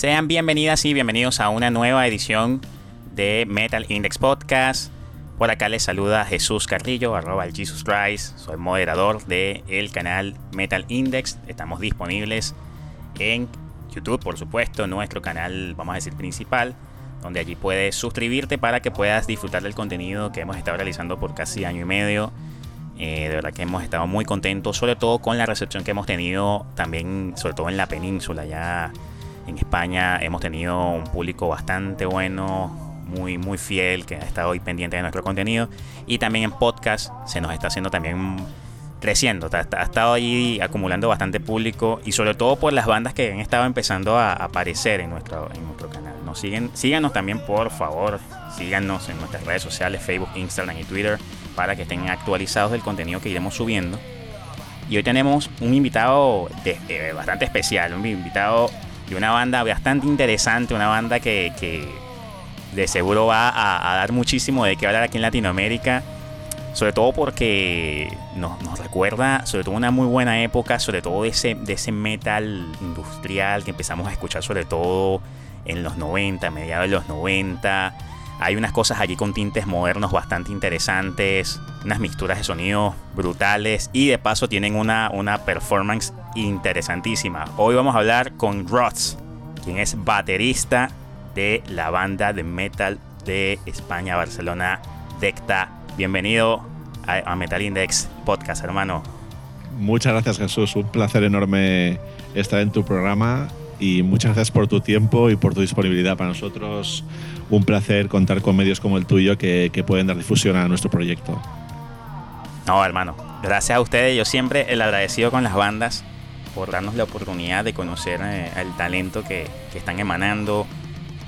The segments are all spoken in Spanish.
Sean bienvenidas y bienvenidos a una nueva edición de Metal Index Podcast. Por acá les saluda Jesús Carrillo, arroba el Christ. Soy moderador del el canal Metal Index. Estamos disponibles en YouTube, por supuesto, nuestro canal, vamos a decir, principal, donde allí puedes suscribirte para que puedas disfrutar del contenido que hemos estado realizando por casi año y medio. Eh, de verdad que hemos estado muy contentos, sobre todo con la recepción que hemos tenido también, sobre todo en la península. Ya en España hemos tenido un público bastante bueno, muy, muy fiel, que ha estado hoy pendiente de nuestro contenido. Y también en podcast se nos está haciendo también creciendo, ha, estado ahí acumulando bastante público y sobre todo por las bandas que han estado empezando a aparecer en nuestro, en nuestro canal. Nos siguen, síganos también por favor, síganos en nuestras redes sociales, Facebook, Instagram y Twitter, para que estén actualizados del contenido que iremos subiendo. Y hoy tenemos un invitado eh, bastante especial, un invitado de una banda bastante interesante, una banda que, de seguro va a, dar muchísimo de qué hablar aquí en Latinoamérica sobre todo porque nos, recuerda, sobre todo una muy buena época, sobre todo de ese, de ese metal industrial que empezamos a escuchar sobre todo en los 90, mediados de los 90. Hay unas cosas allí con tintes modernos bastante interesantes, unas mixturas de sonidos brutales y de paso tienen una, una performance interesantísima. Hoy vamos a hablar con Rots, quien es baterista de la banda de metal de España, Barcelona, Decta bienvenido a, Metal Index Podcast, hermano. Muchas gracias, Jesús. Un placer enorme estar en tu programa y muchas gracias por tu tiempo y por tu disponibilidad. Para nosotros, un placer contar con medios como el tuyo que, pueden dar difusión a nuestro proyecto. No, hermano. Gracias a ustedes. Yo siempre el agradecido con las bandas por darnos la oportunidad de conocer eh, el talento que, que están emanando,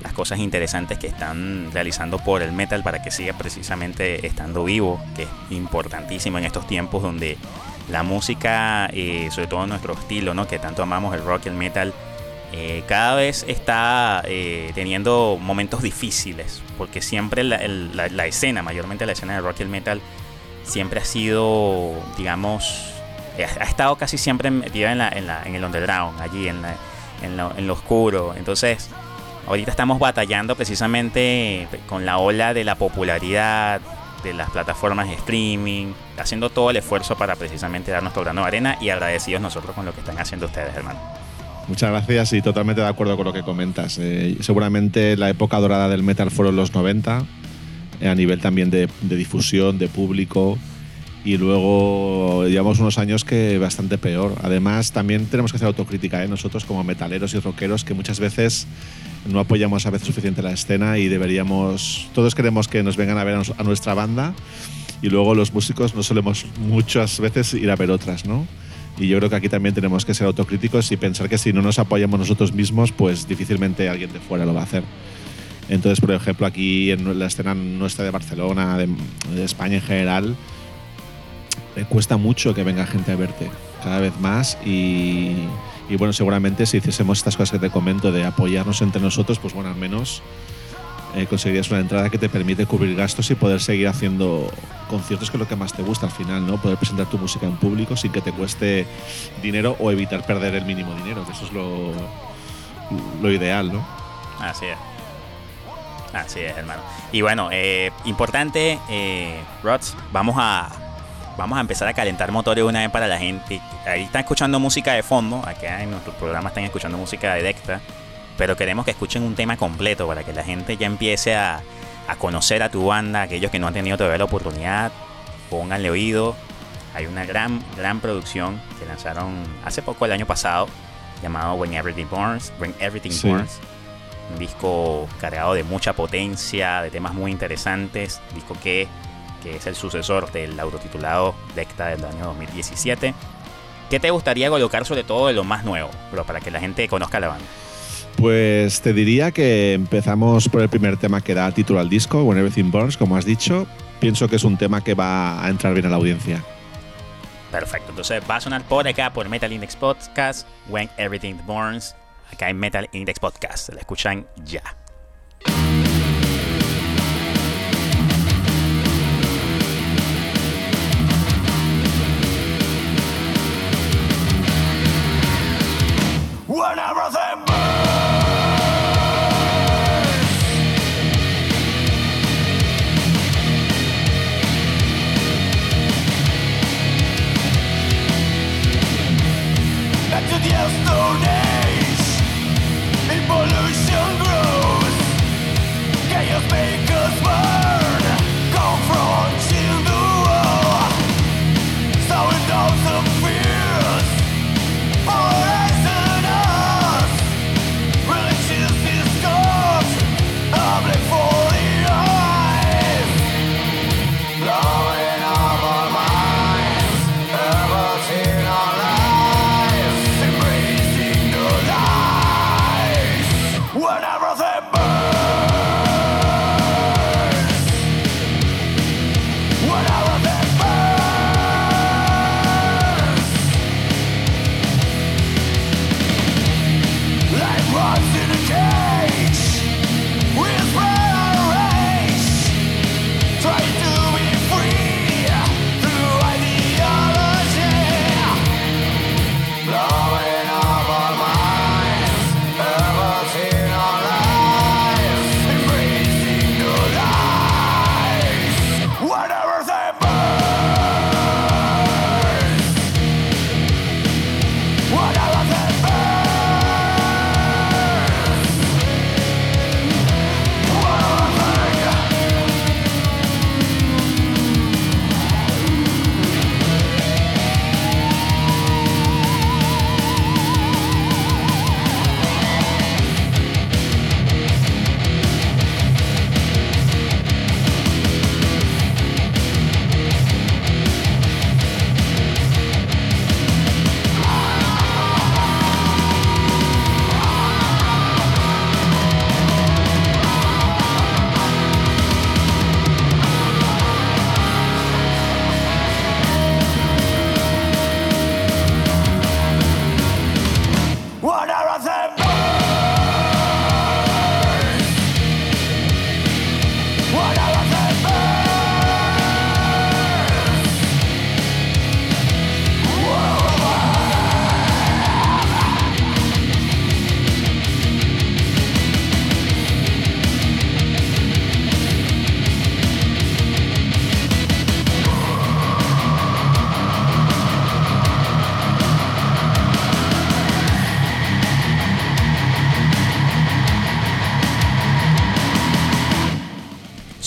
las cosas interesantes que están realizando por el metal para que siga precisamente estando vivo, que es importantísimo en estos tiempos donde la música, eh, sobre todo nuestro estilo, ¿no? que tanto amamos el rock y el metal, eh, cada vez está eh, teniendo momentos difíciles, porque siempre la, escena, mayormente la escena del rock y el metal, siempre ha sido, digamos, ha, estado casi siempre metida en, en, el underground, allí en, en, lo, en lo oscuro. Entonces, ahorita estamos batallando precisamente con la ola de la popularidad de las plataformas de streaming, haciendo todo el esfuerzo para precisamente dar nuestro grano de arena y agradecidos nosotros con lo que están haciendo ustedes, hermano. Muchas gracias y totalmente de acuerdo con lo que comentas. Eh, seguramente la época dorada del metal fueron los 90, eh, a nivel también de, difusión, de público, y luego llevamos unos años que bastante peor. Además, también tenemos que hacer autocrítica, ¿eh? nosotros como metaleros y rockeros, que muchas veces no apoyamos a veces suficiente la escena y deberíamos, todos queremos que nos vengan a ver a nuestra banda y luego los músicos no solemos muchas veces ir a ver otras, ¿no? Y yo creo que aquí también tenemos que ser autocríticos y pensar que si no nos apoyamos nosotros mismos, pues difícilmente alguien de fuera lo va a hacer. Entonces, por ejemplo, aquí en la escena nuestra de Barcelona, de, de España en general, me cuesta mucho que venga gente a verte, cada vez más y y bueno, seguramente si hiciésemos estas cosas que te comento de apoyarnos entre nosotros, pues bueno, al menos eh, conseguirías una entrada que te permite cubrir gastos y poder seguir haciendo conciertos que es lo que más te gusta al final, ¿no? Poder presentar tu música en público sin que te cueste dinero o evitar perder el mínimo dinero, que eso es lo, lo ideal, ¿no? Así es. Así es, hermano. Y bueno, eh, importante, eh, Rods, vamos a vamos a empezar a calentar motores una vez para la gente. Ahí están escuchando música de fondo, acá en nuestro programa están escuchando música de Decta, pero queremos que escuchen un tema completo para que la gente ya empiece a, a conocer a tu banda, aquellos que no han tenido todavía la oportunidad, pónganle oído. Hay una gran, gran producción que lanzaron hace poco, el año pasado, llamado When Everything Burns. When Everything Burns. Un disco cargado de mucha potencia, de temas muy interesantes. disco que que es el sucesor del autotitulado Decta del año 2017. ¿Qué te gustaría colocar sobre todo de lo más nuevo, pero para que la gente conozca la banda? Pues te diría que empezamos por el primer tema que da título al disco, When Everything Burns, como has dicho. Pienso que es un tema que va a entrar bien a la audiencia. Perfecto, entonces va a sonar por acá por Metal Index Podcast, When Everything Burns, acá en Metal Index Podcast. La escuchan ya. when everything to the Pollution grows Chaos makes us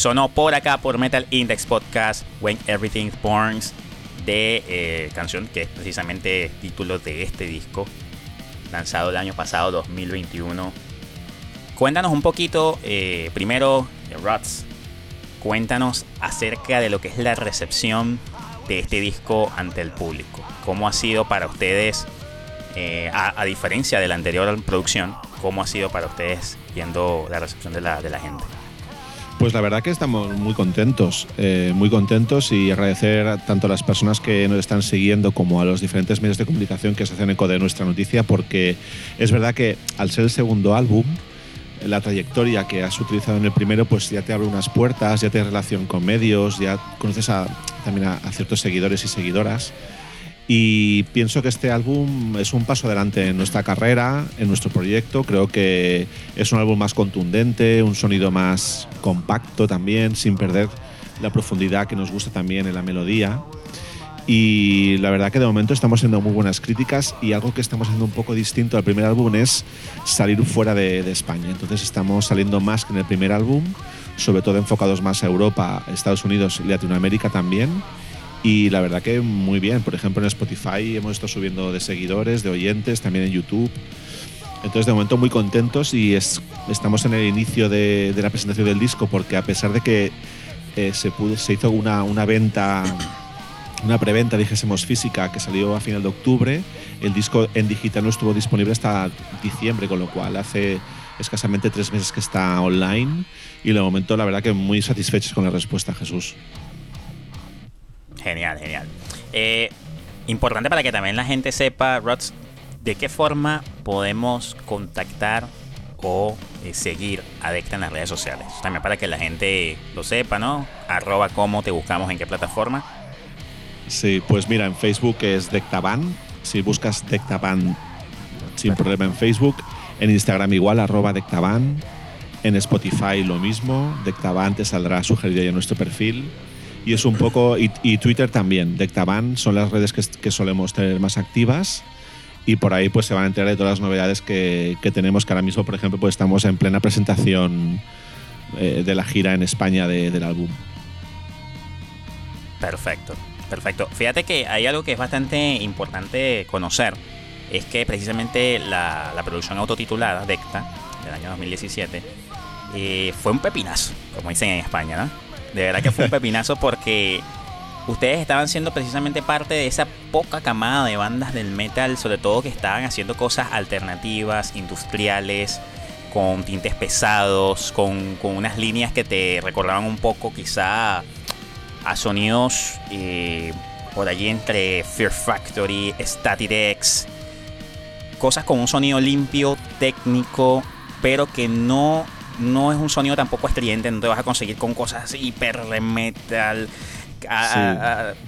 sonó por acá por Metal Index Podcast When Everything Burns de eh, canción que es precisamente título de este disco lanzado el año pasado 2021 cuéntanos un poquito eh, primero Rots cuéntanos acerca de lo que es la recepción de este disco ante el público. Cómo ha sido para ustedes eh, a, diferencia de la anterior producción cómo ha sido para ustedes viendo la recepción de la gente pues la verdad que estamos muy contentos, eh, muy contentos y agradecer tanto a las personas que nos están siguiendo como a los diferentes medios de comunicación que se hacen eco de nuestra noticia, porque es verdad que al ser el segundo álbum, la trayectoria que has utilizado en el primero, pues ya te abre unas puertas, ya tienes relación con medios, ya conoces también a ciertos seguidores y seguidoras. Y pienso que este álbum es un paso adelante en nuestra carrera, en nuestro proyecto. Creo que es un álbum más contundente, un sonido más compacto también, sin perder la profundidad que nos gusta también en la melodía. Y la verdad que de momento estamos haciendo muy buenas críticas y algo que estamos haciendo un poco distinto al primer álbum es salir fuera de, España. Entonces estamos saliendo más que en el primer álbum, sobre todo enfocados más a Europa, Estados Unidos y Latinoamérica también y la verdad que muy bien. Por ejemplo, en Spotify hemos estado subiendo de seguidores, de oyentes, también en YouTube. Entonces, de momento, muy contentos y es, estamos en el inicio de, la presentación del disco porque a pesar de que eh, se, pudo, se hizo una, una venta, una preventa, dijésemos, física que salió a final de octubre, el disco en digital no estuvo disponible hasta diciembre, con lo cual hace escasamente tres meses que está online y de momento, la verdad que muy satisfechos con la respuesta, Jesús. Genial, genial. Eh, importante para que también la gente sepa, Rods, de qué forma podemos contactar o eh, seguir a Decta en las redes sociales. También para que la gente lo sepa, ¿no? Arroba cómo te buscamos en qué plataforma. Sí, pues mira, en Facebook es Dectaban. Si buscas Dectaban sin problema en Facebook. En Instagram igual, arroba Dectaban. En Spotify lo mismo. Dectaban te saldrá sugerido ya en nuestro perfil y es un poco, y, Twitter también, Dectaban son las redes que, solemos tener más activas y por ahí pues se van a enterar de todas las novedades que, tenemos, que ahora mismo, por ejemplo, pues estamos en plena presentación eh, de la gira en España del álbum. Perfecto, perfecto. Fíjate que hay algo que es bastante importante conocer, es que precisamente la, producción autotitulada, Decta, del año 2017, eh, fue un pepinazo, como dicen en España, ¿no? De verdad que fue un pepinazo porque ustedes estaban siendo precisamente parte de esa poca camada de bandas del metal, sobre todo que estaban haciendo cosas alternativas, industriales, con tintes pesados, con, unas líneas que te recordaban un poco quizá a sonidos eh, por allí entre Fear Factory, Static X. cosas con un sonido limpio, técnico, pero que no, no es un sonido tampoco estridente, no te vas a conseguir con cosas hiper metal,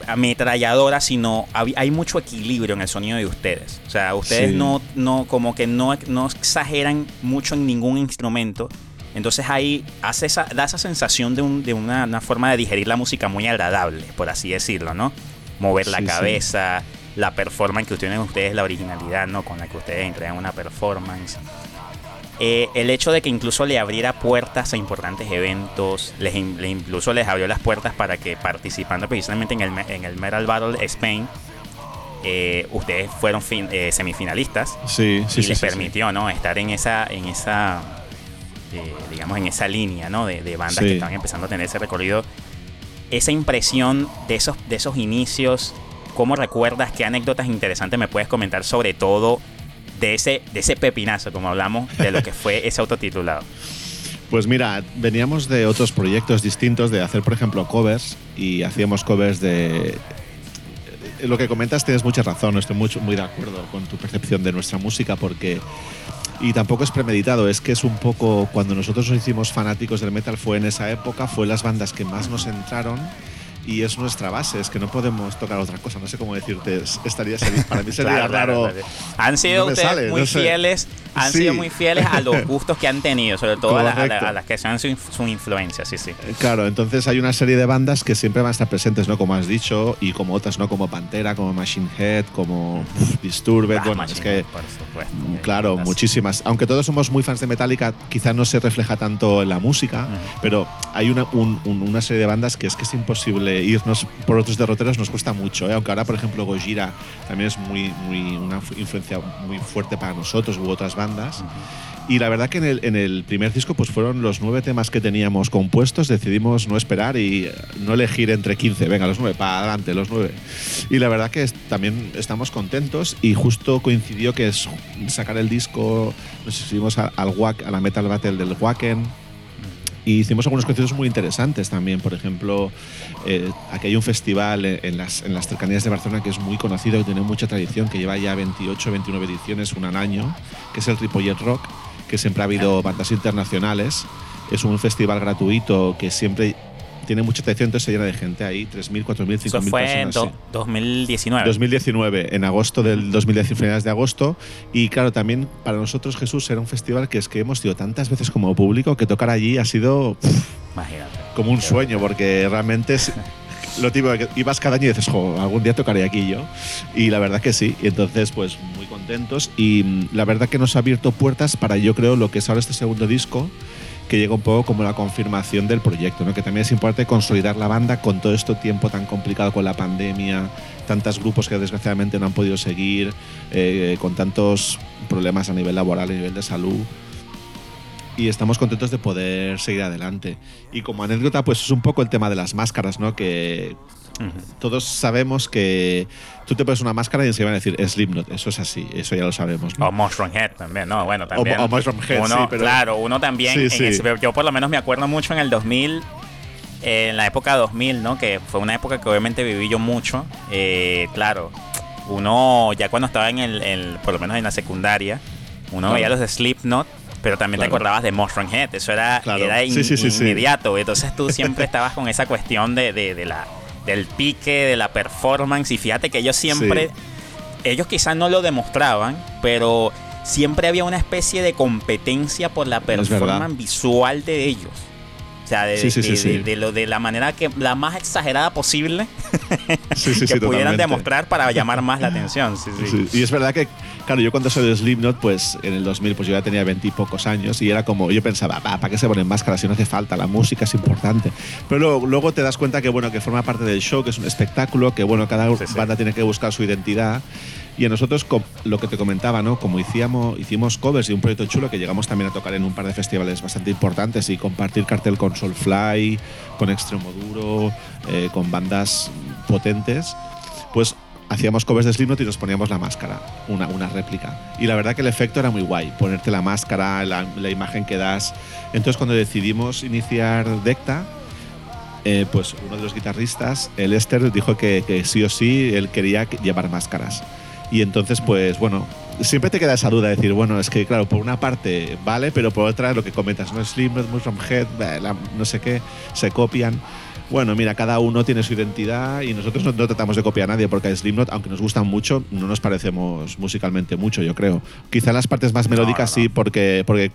ametralladora, sino hay mucho equilibrio en el sonido de ustedes. O sea, ustedes no, no, como que no, no exageran mucho en ningún instrumento. Entonces ahí hace esa, da esa sensación de, un, de una, forma de digerir la música muy agradable, por así decirlo, ¿no? Mover la cabeza, la performance que tienen ustedes, la originalidad, ¿no? Con la que ustedes entregan una performance. Eh, el hecho de que incluso le abriera puertas a importantes eventos, les, incluso les abrió las puertas para que participando precisamente en el, en el Metal Battle Spain, eh, ustedes fueron eh, semifinalistas sí, sí, y les permitió ¿no? estar en esa, en esa digamos, en esa línea ¿no? de, bandas que estaban empezando a tener ese recorrido. Esa impresión de esos, de esos inicios, ¿cómo recuerdas? ¿Qué anécdotas interesantes me puedes comentar sobre todo de ese, de ese pepinazo, como hablamos, de lo que fue ese autotitulado? Pues mira, veníamos de otros proyectos distintos, de hacer, por ejemplo, covers, y hacíamos covers de... Lo que comentas tienes mucha razón, estoy muy, muy de acuerdo con tu percepción de nuestra música, porque... Y tampoco es premeditado, es que es un poco cuando nosotros nos hicimos fanáticos del metal fue en esa época, fue las bandas que más nos entraron y es nuestra base, es que no podemos tocar otra cosa, no sé cómo decirte, estaría para mí sería raro. Han sido ustedes muy fieles, han sido muy fieles a los gustos que han tenido, sobre todo a, las que sean su, su, influencia, sí, sí. Eh, claro, entonces hay una serie de bandas que siempre van a estar presentes, ¿no? Como has dicho, y como otras, ¿no? Como Pantera, como Machine Head, como Disturbed, ah, bueno, es que claro, muchísimas. Aunque todos somos muy fans de Metallica, quizás no se refleja tanto en la música, pero hay una, una serie de bandas que es que es imposible irnos por otros derroteros nos cuesta mucho, ¿eh? aunque ahora, por ejemplo, Gojira también es muy, muy, una influencia muy fuerte para nosotros u otras bandas. Y la verdad que en el, en el, primer disco pues fueron los nueve temas que teníamos compuestos, decidimos no esperar y no elegir entre 15, venga, los nueve, para adelante, los nueve. Y la verdad que también estamos contentos y justo coincidió que es sacar el disco, nos hicimos al, al, a la Metal Battle del Wacken y hicimos algunos conciertos muy interesantes también. Por ejemplo, eh, aquí hay un festival en las, en las cercanías de Barcelona que es muy conocido, y tiene mucha tradición, que lleva ya 28, 29 ediciones, un al año, que es el Ripollet Rock, que siempre ha habido bandas internacionales. Es un festival gratuito que siempre tiene mucha atención, entonces se llena de gente ahí, 3.000, 4.000, 5.000 personas. Eso fue en 2019. 2019, en agosto del 2019, finales de agosto. Y claro, también para nosotros, Jesús, era un festival que es que hemos ido tantas veces como público que tocar allí ha sido como un sueño, porque realmente es, lo tipo que ibas cada año y dices, jo, algún día tocaré aquí yo. Y la verdad que sí. Y entonces, pues muy contentos. Y mm, la verdad que nos ha abierto puertas para, yo creo, lo que es ahora este segundo disco que llega un poco como la confirmación del proyecto, ¿no? que también es importante consolidar la banda con todo este tiempo tan complicado con la pandemia, tantos grupos que desgraciadamente no han podido seguir, eh, con tantos problemas a nivel laboral, a nivel de salud. Y estamos contentos de poder seguir adelante. Y como anécdota, pues es un poco el tema de las máscaras, ¿no? Que todos sabemos que tú te pones una máscara y se van a decir Slipknot, eso es así, eso ya lo sabemos. O Mushroom Head también, no, bueno, también. O, Mushroom Head, sí, pero... Claro, uno también, yo por lo menos me acuerdo mucho en el 2000, en la época 2000, ¿no? Que fue una época que obviamente viví yo mucho, eh, claro, uno ya cuando estaba en el, por lo menos en la secundaria, uno veía los de Slipknot pero también te acordabas de Mushroom Head. Eso era, era inmediato. Entonces tú siempre estabas con esa cuestión de, de, la, del pique, de la performance. Y fíjate que ellos siempre, ellos quizás no lo demostraban, pero siempre había una especie de competencia por la performance visual de ellos. O sea, de, lo, de la manera que la más exagerada posible que pudieran demostrar para llamar más la atención. Y es verdad que, claro, yo cuando soy de Slipknot, pues en el 2000, pues yo ya tenía veintipocos años y era como, yo pensaba, ¿para qué se ponen máscaras si no hace falta? La música es importante. Pero luego, luego, te das cuenta que, bueno, que forma parte del show, que es un espectáculo, que, bueno, cada banda tiene que buscar su identidad. Y a nosotros, lo que te comentaba, ¿no? Como hicimos, hicimos covers de un proyecto chulo que llegamos también a tocar en un par de festivales bastante importantes y compartir cartel con Soulfly, con Extremoduro, eh, con bandas potentes, pues hacíamos covers de Slipknot y nos poníamos la máscara, una, una réplica. Y la verdad que el efecto era muy guay, ponerte la máscara, la, imagen que das. Entonces cuando decidimos iniciar Decta, eh, pues uno de los guitarristas, el Esther, dijo que, que sí o sí él quería llevar máscaras. Y entonces, pues bueno, siempre te queda esa duda de decir, bueno, es que claro, por una parte vale, pero por otra lo que comentas, no Slipknot, Mushroom Head, no sé qué, se copian. Bueno, mira, cada uno tiene su identidad y nosotros no, tratamos de copiar a nadie porque a Slipknot, aunque nos gustan mucho, no nos parecemos musicalmente mucho, yo creo. Quizá las partes más melódicas sí, porque, porque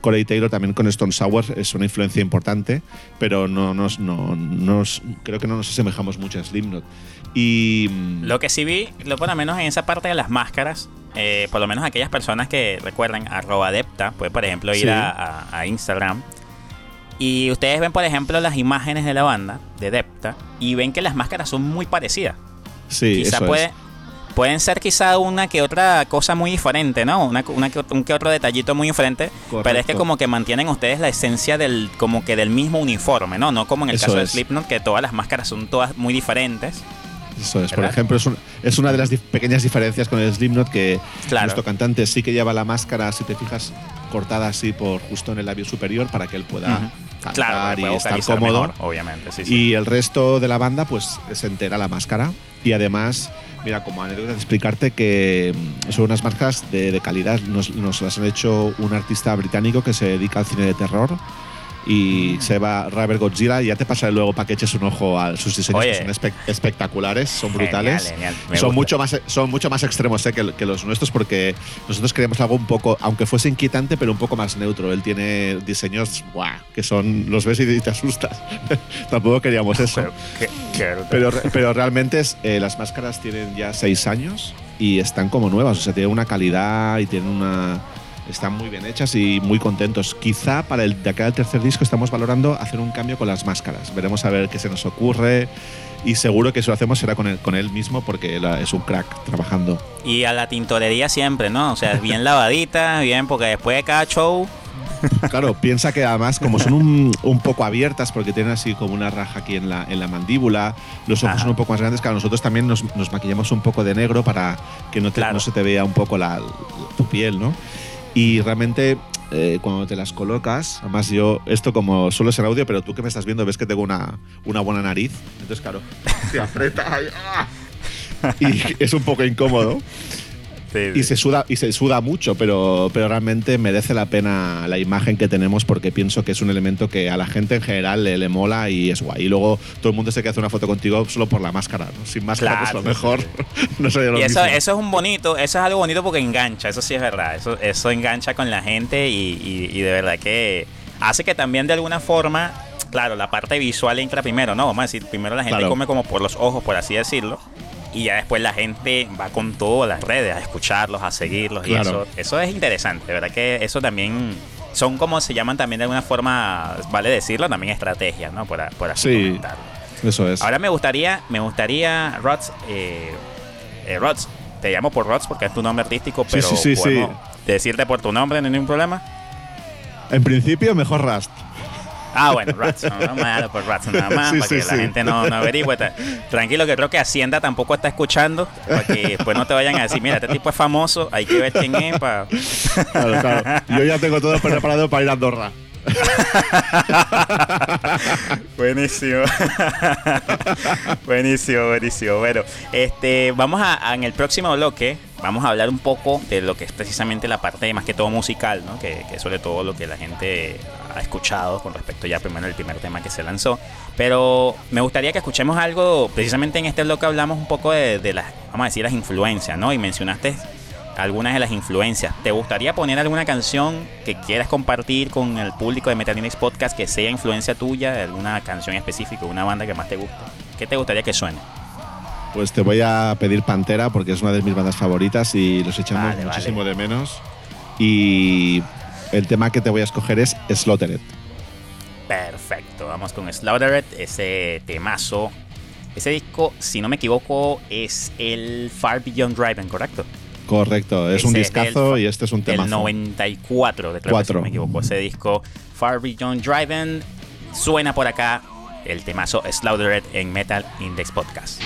Corey Taylor también con Stone Sour es una influencia importante, pero no nos, no, nos, creo que no nos asemejamos mucho a Slipknot. Y lo que sí vi, lo por lo menos en esa parte de las máscaras, eh, por lo menos aquellas personas que recuerdan arroba adepta, pues por ejemplo ir a Instagram y ustedes ven, por ejemplo, las imágenes de la banda, de Depta, y ven que las máscaras son muy parecidas. Sí, quizá puede, pueden ser quizá una que otra cosa muy diferente, ¿no? Una, una que, un que otro detallito muy diferente, pero es que como que mantienen ustedes la esencia del como que del mismo uniforme, ¿no? No como en el caso de Slipknot que todas las máscaras son todas muy diferentes. Eso es, por ejemplo, es, es, una de las pequeñas diferencias con el Slipknot que nuestro cantante sí que lleva la máscara, si te fijas, cortada así por justo en el labio superior para que él pueda cantar y estar cómodo. obviamente, Y el resto de la banda, pues se entera la máscara. Y además, mira, como anécdota de explicarte que mm, son unas máscaras de, calidad. Nos, nos, las han hecho un artista británico que se dedica al cine de terror y se va Raver Godzilla y ya te pasaré luego para que eches un ojo a sus diseños que son espectaculares, son brutales. son mucho más son mucho más extremos eh, que, los nuestros porque nosotros queríamos algo un poco, aunque fuese inquietante, pero un poco más neutro. Él tiene diseños que son los ves y te asustas. Tampoco queríamos eso. Pero, pero, realmente es, eh, las máscaras tienen ya seis años y están como nuevas, o sea, tienen una calidad y tienen una están muy bien hechas y muy contentos. Quizá para el de acá del tercer disco estamos valorando hacer un cambio con las máscaras. Veremos a ver qué se nos ocurre y seguro que si lo hacemos será con él, con él mismo porque es un crack trabajando. Y a la tintorería siempre, ¿no? O sea, bien lavadita, bien, porque después de cada show Claro, piensa que además, como son un, poco abiertas, porque tienen así como una raja aquí en la, en la mandíbula, los ojos son un poco más grandes, claro, nosotros también nos, maquillamos un poco de negro para que no, no se te vea un poco la, tu piel, ¿no? Y realmente eh, cuando te las colocas, además yo, esto como solo es en audio, pero tú que me estás viendo ves que tengo una, una buena nariz. Entonces, claro, te aprieta ¡ah! y es un poco incómodo. Y, se suda, y se suda mucho, pero, pero realmente merece la pena la imagen que tenemos porque pienso que es un elemento que a la gente en general le, le mola y es guay. Y luego todo el mundo se que hace una foto contigo solo por la máscara. Sin máscara, pues a lo mejor no sería lo y eso, eso es un bonito, eso es algo bonito porque engancha, eso sí es verdad. Eso, eso engancha con la gente y, y, de verdad que hace que también de alguna forma claro, la parte visual entra primero, ¿no? Vamos a decir, primero la gente come como por los ojos, por así decirlo y ya después la gente va con todas las redes a escucharlos, a seguirlos y eso, eso es interesante, ¿verdad? Que eso también son como se llaman también de alguna forma, vale decirlo, también estrategias, ¿no? Por, por así sí, Eso es. Ahora me gustaría, me gustaría, Rods, eh, eh, Rods, te llamo por Rods porque es tu nombre artístico, pero sí, sí, decirte por tu nombre, no hay ningún problema. En principio, mejor Rust. Ah, bueno, Ratson, vamos a darle por Ratson nada más, para que la gente no, no averigüe. Tranquilo, que creo que Hacienda tampoco está escuchando, para que después no te vayan a decir, mira, este tipo es famoso, hay que ver quién es. Para... Claro, claro. Yo ya tengo todo preparado para ir a Andorra. buenísimo. buenísimo, buenísimo. Bueno, este, vamos a, en el próximo bloque, vamos a hablar un poco de lo que es precisamente la parte más que todo musical, ¿no? Que, que sobre todo lo que la gente escuchado con respecto ya primero el primer tema que se lanzó. Pero me gustaría que escuchemos algo, precisamente en este bloque hablamos un poco de, de las, vamos a decir, las influencias, ¿no? Y mencionaste algunas de las influencias. ¿Te gustaría poner alguna canción que quieras compartir con el público de Metal Podcast que sea influencia tuya, alguna canción específica, una banda que más te guste? ¿Qué te gustaría que suene? Pues te voy a pedir Pantera porque es una de mis bandas favoritas y los echamos muchísimo de menos. Y el tema que te voy a escoger es Slaughtered. Perfecto, vamos con Slaughtered, ese temazo. Ese disco, si no me equivoco, es el Far Beyond Driving, ¿correcto? Correcto, es un discazo y este es un tema. El 94, de creo si no me equivoco. Ese disco Far Beyond Driving suena por acá el temazo Slaughtered en Metal Index Podcast.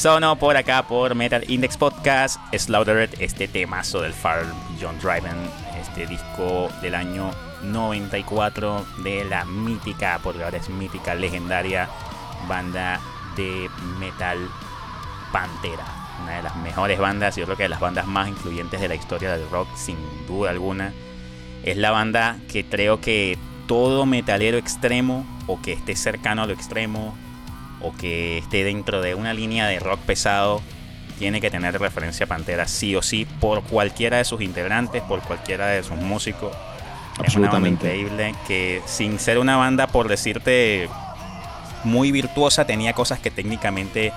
Sono por acá por Metal Index Podcast, Slaughtered, este temazo del Far John Driven, este disco del año 94 de la mítica, porque ahora es mítica, legendaria banda de metal Pantera. Una de las mejores bandas, yo creo que de las bandas más influyentes de la historia del rock, sin duda alguna. Es la banda que creo que todo metalero extremo o que esté cercano a lo extremo o que esté dentro de una línea de rock pesado tiene que tener referencia a Pantera sí o sí por cualquiera de sus integrantes, por cualquiera de sus músicos. Absolutamente. Es increíble que sin ser una banda, por decirte, muy virtuosa, tenía cosas que técnicamente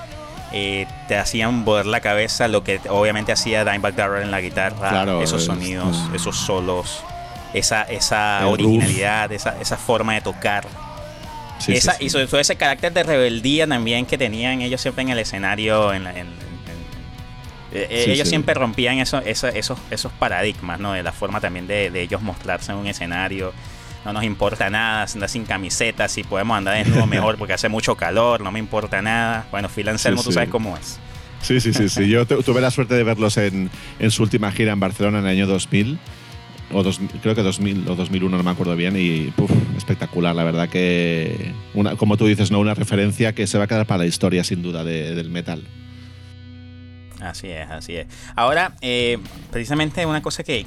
eh, te hacían volver la cabeza, lo que obviamente hacía Dimebag Darrell en la guitarra, esos sonidos, esos solos, esa, esa originalidad, esa, esa forma de tocar y sobre todo ese carácter de rebeldía también que tenían ellos siempre en el escenario. En, eh, ellos siempre rompían eso, esos, esos paradigmas, ¿no? De la forma también de, ellos mostrarse en un escenario. No nos importa nada, andar sin camiseta, si podemos andar desnudo mejor porque hace mucho calor, no me importa nada. Bueno, Phil Anselmo, tú sabes cómo es. Sí, sí, sí, sí. Yo tuve la suerte de verlos en, en su última gira en Barcelona en el año 2000 o creo que 2000 o 2001, no me acuerdo bien, y espectacular, la verdad que, una, como tú dices, ¿no? una referencia que se va a quedar para la historia, sin duda, del metal. Así es, así es. Ahora, eh, precisamente una cosa que,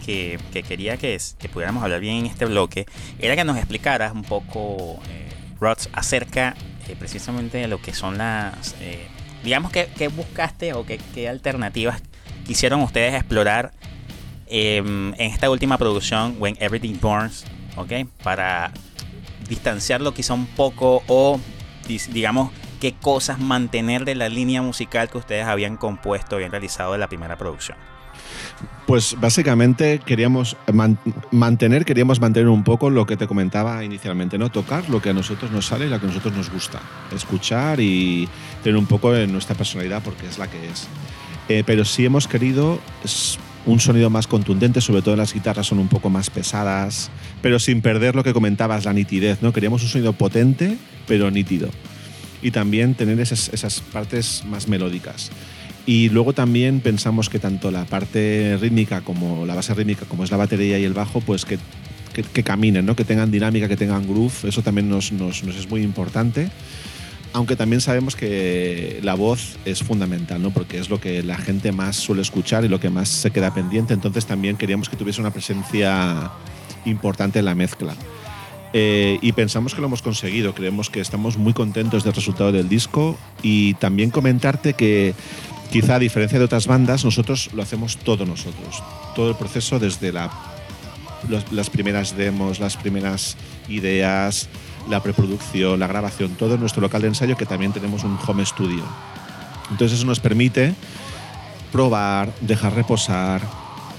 quería que, que, pudiéramos hablar bien en este bloque era que nos explicaras un poco, eh, Rods, acerca eh, precisamente de lo que son las, eh, digamos, que, buscaste o qué alternativas quisieron ustedes explorar Em, en esta última producción, When Everything Burns, ¿ok? Para distanciarlo quizá un poco o, digamos, qué cosas mantener de la línea musical que ustedes habían compuesto han realizado de la primera producción. Pues básicamente queríamos mantener, queríamos mantener un poco lo que te comentaba inicialmente, ¿no? Tocar lo que a nosotros nos sale y lo que a nosotros nos gusta. Escuchar y tener un poco en nuestra personalidad porque es la que es. Eh, pero sí hemos querido un sonido más contundente, sobre todo las guitarras son un poco más pesadas, pero sin perder lo que comentabas, la nitidez, ¿no? Queríamos un sonido potente, pero nítido. Y también tener esas, partes más melódicas. Y luego también pensamos que tanto la parte rítmica como la base rítmica, como es la batería y el bajo, pues que, que, caminen, ¿no? que tengan dinámica, que tengan groove. Eso también nos, nos es muy importante aunque también sabemos que la voz es fundamental, ¿no? porque es lo que la gente más suele escuchar y lo que más se queda pendiente, entonces también queríamos que tuviese una presencia importante en la mezcla. Eh, y pensamos que lo hemos conseguido, creemos que estamos muy contentos del resultado del disco y también comentarte que quizá a diferencia de otras bandas, nosotros lo hacemos todo nosotros, todo el proceso desde la, las primeras demos, las primeras ideas, la preproducción, la grabación, todo en nuestro local de ensayo que también tenemos un home studio. Entonces eso nos permite probar, dejar reposar,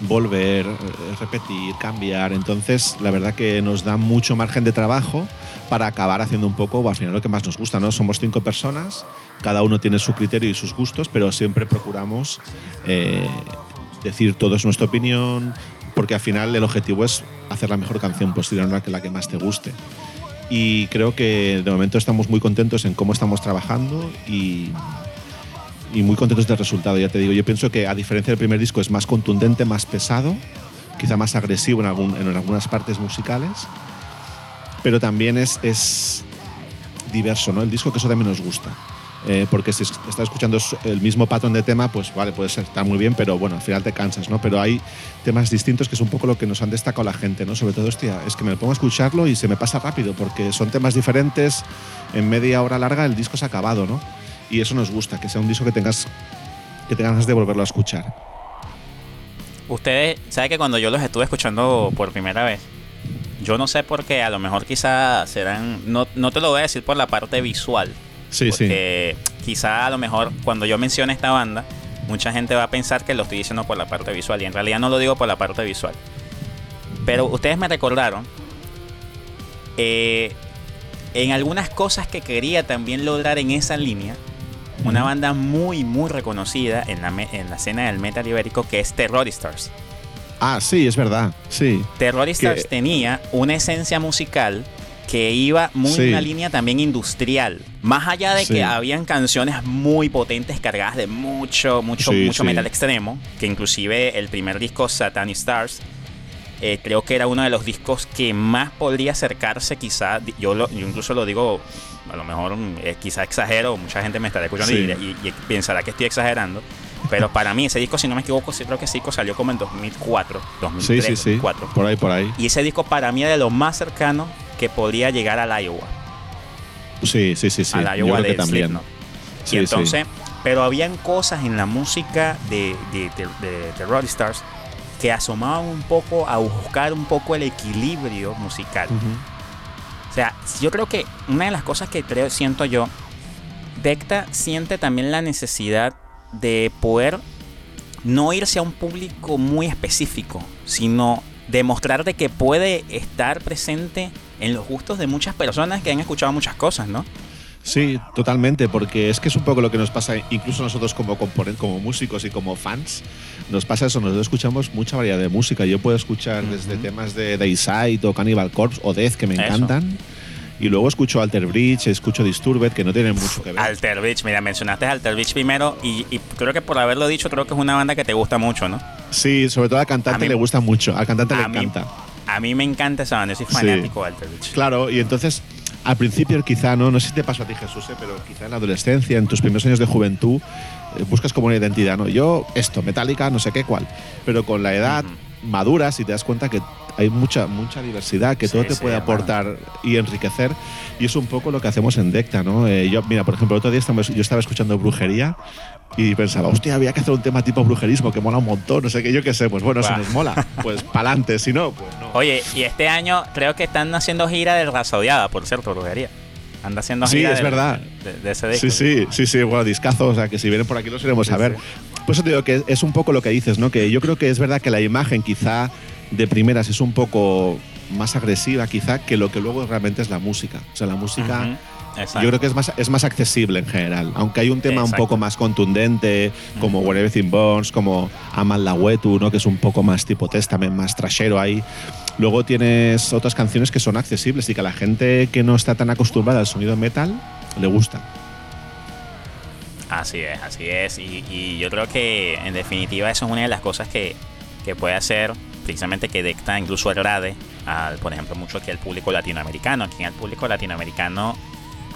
volver, eh, repetir, cambiar. Entonces la verdad que nos da mucho margen de trabajo para acabar haciendo un poco, al final lo que más nos gusta, ¿no? Somos cinco personas, cada uno tiene su criterio y sus gustos, pero siempre procuramos eh, decir todo es nuestra opinión, porque al final el objetivo es hacer la mejor canción posible, no la que más te guste y creo que de momento estamos muy contentos en cómo estamos trabajando y, y muy contentos del resultado, ya te digo. Yo pienso que a diferencia del primer disco es más contundente, más pesado, quizá más agresivo en, algún, en algunas partes musicales, pero también es, es, diverso, ¿no? El disco que eso también nos gusta. Eh, porque si estás escuchando el mismo patrón de tema, pues vale, puede estar muy bien, pero bueno, al final te cansas, ¿no? Pero hay temas distintos que es un poco lo que nos han destacado la gente, ¿no? Sobre todo, hostia, es que me pongo a escucharlo y se me pasa rápido, porque son temas diferentes, en media hora larga el disco se ha acabado, ¿no? Y eso nos gusta, que sea un disco que tengas, que tengas de volverlo a escuchar. Ustedes, ¿saben que cuando yo los estuve escuchando por primera vez, yo no sé por qué, a lo mejor quizá serán, no, no te lo voy a decir por la parte visual, Sí, porque quizá a lo mejor cuando yo mencione esta banda, mucha gente va a pensar que lo estoy diciendo por la parte visual y en realidad no lo digo por la parte visual. Pero ustedes me recordaron eh, en algunas cosas que quería también lograr en esa línea. Una banda muy, muy reconocida en la, en la escena del metal ibérico que es Terroristars. Ah, sí, es verdad, sí. Terroristars tenía una esencia musical que iba muy en una línea también industrial. Más allá de que habían canciones muy potentes cargadas de mucho, mucho, mucho metal extremo, que inclusive el primer disco, Satanic Stars, eh, creo que era uno de los discos que más podría acercarse quizá, yo, lo, incluso lo digo, a lo mejor eh, quizá exagero, mucha gente me estará escuchando y, pensará que estoy exagerando, pero para mí ese disco, si no me equivoco, sí creo que sí salió como en 2004, 2003, sí, sí, 2004. Por ahí, por ahí. Y ese disco para mí es de lo más cercano que podría llegar al Iowa. Sí, sí, sí, sí. Al Iowa de también. y entonces, pero habían cosas en la música de, de, de, Stars que asomaban un poco a buscar un poco el equilibrio musical. O sea, yo creo que una de las cosas que creo, siento yo, Decta siente también la necesidad de poder no irse a un público muy específico, sino demostrar de que puede estar presente en los gustos de muchas personas que han escuchado muchas cosas, ¿no? Sí, totalmente, porque es que es un poco lo que nos pasa, incluso nosotros como como músicos y como fans, nos pasa eso, nosotros escuchamos mucha variedad de música. Yo puedo escuchar desde temas de Dayside o Cannibal Corpse o Death que me encantan. Y luego escucho Alter Bridge, escucho Disturbed, que no tienen mucho que ver. Alter Bridge, mira, mencionaste Alter Bridge primero y, creo que por haberlo dicho, creo que es una banda que te gusta mucho, ¿no? Sí, sobre todo al cantante le gusta mucho, al cantante le encanta. A mí me encanta esa banda, yo soy fanático de Alter Bridge. Claro, y entonces al principio quizá, no, no sé si te pasó a ti Jesús, ¿eh? pero quizá en la adolescencia, en tus primeros años de juventud, eh, buscas como una identidad, ¿no? Yo, esto, metálica, no sé qué, cuál. Pero con la edad maduras y te das cuenta que hay mucha, mucha diversidad, que todo te puede aportar y enriquecer. Y es un poco lo que hacemos en Decta, ¿no? Eh, yo, mira, por ejemplo, el otro día yo estaba escuchando brujería y pensaba, hostia, había que hacer un tema tipo brujerismo que mola un montón, no sé qué, yo qué sé, pues bueno, si nos mola, pues pa'lante, si no, pues no. Oye, y este año creo que están haciendo gira de Raza por cierto, brujería. Anda haciendo gira sí, es verdad. De, ese disco. Sí, sí, sí, sí, bueno, discazo, o sea, que si vienen por aquí los iremos a ver. Pues eso te digo que es un poco lo que dices, ¿no? Que yo creo que es verdad que la imagen quizá de primeras es un poco más agresiva quizá que lo que luego realmente es la música. O sea, la música yo creo que es más, es más accesible en general. Aunque hay un tema un poco más contundente, como Where Everything Burns, como Amal la ¿no? que es un poco más tipo Testament, más trashero ahí. Luego tienes otras canciones que son accesibles y que a la gente que no está tan acostumbrada al sonido metal le gusta. Así es, así es. Y, yo creo que en definitiva eso es una de las cosas que, que puede hacer precisamente que Decta incluso agrade al, por ejemplo, mucho aquí al público latinoamericano. Aquí al público latinoamericano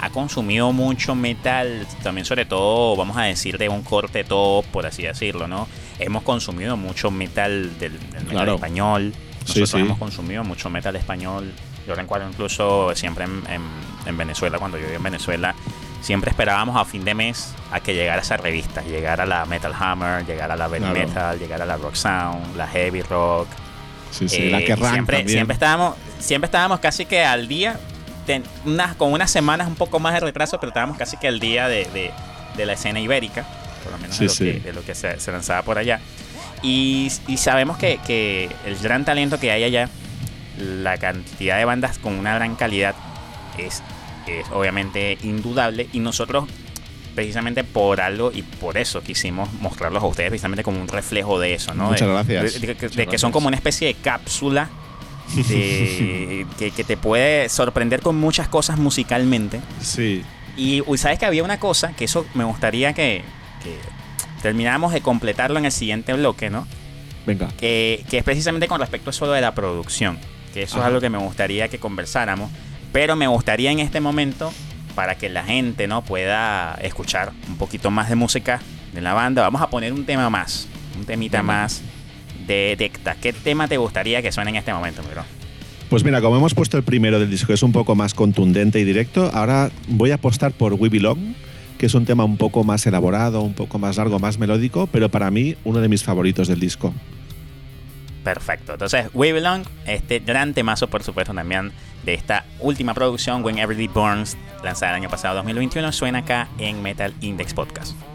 ha consumido mucho metal, también sobre todo, vamos a decir, de un corte top, por así decirlo, ¿no? Hemos consumido mucho metal del, metal español. Nosotros hemos consumido mucho metal español. Yo recuerdo incluso siempre en, Venezuela, cuando yo vivía en Venezuela, siempre esperábamos a fin de mes a que llegara esa revista, llegara la Metal Hammer, llegara la Belly Metal, llegara la Rock Sound, la Heavy Rock. Sí, sí, la que eh, siempre, siempre estábamos, siempre estábamos casi que al día con unas semanas un poco más de retraso, pero estábamos casi que al día de, la escena ibérica, por lo menos de, lo que, se, lanzaba por allá. Y, sabemos que, el gran talento que hay allá, la cantidad de bandas con una gran calidad es, obviamente indudable y nosotros precisamente por algo y por eso quisimos mostrarlos a ustedes precisamente como un reflejo de eso, ¿no? Muchas gracias. De, que son como una especie de cápsula que, te puede sorprender con muchas cosas musicalmente. Sí. Y sabes que había una cosa que eso me gustaría que, termináramos de completarlo en el siguiente bloque, ¿no? Venga. Que, es precisamente con respecto a eso de la producción. Que eso es algo que me gustaría que conversáramos. Pero me gustaría en este momento para que la gente no pueda escuchar un poquito más de música de la banda, vamos a poner un tema más, un temita más de Decta. ¿Qué tema te gustaría que suene en este momento, mi bro? Pues mira, como hemos puesto el primero del disco, que es un poco más contundente y directo, ahora voy a apostar por We Belong, que es un tema un poco más elaborado, un poco más largo, más melódico, pero para mí uno de mis favoritos del disco. Perfecto. Entonces, We Belong, este gran temazo, por supuesto, también de esta última producción, When Everyday Burns, lanzada el año pasado, 2021, suena acá en Metal Index Podcast.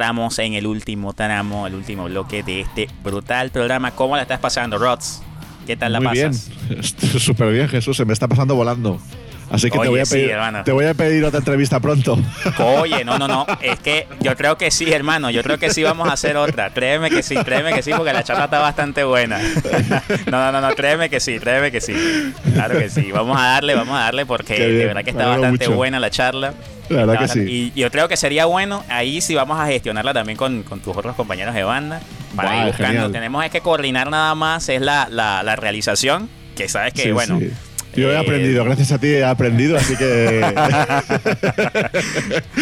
Entramos en el último tramo, el último bloque de este brutal programa. ¿Cómo la estás pasando, Rods? ¿Qué tal la Muy pasas? bien, súper bien, Jesús, se me está pasando volando. Así que te, Oye, voy a pedir, te voy a pedir otra entrevista pronto. Oye, no, no, no. Es que yo creo que sí, hermano. Yo creo que sí vamos a hacer otra. Créeme que sí, créeme que sí, porque la charla está bastante buena. No, no, no, no. Créeme que sí, créeme que sí. Claro que sí. Vamos a darle, vamos a darle, porque de verdad que está bastante mucho. buena la charla. La verdad que sí. Y yo creo que sería bueno, ahí sí vamos a gestionarla también con, con tus otros compañeros de banda. Para ir buscando. genial. Tenemos es que coordinar nada más, es la, la, la realización. Que sabes que, Sí, bueno. sí. Yo he eh, aprendido, gracias a ti he aprendido, así que.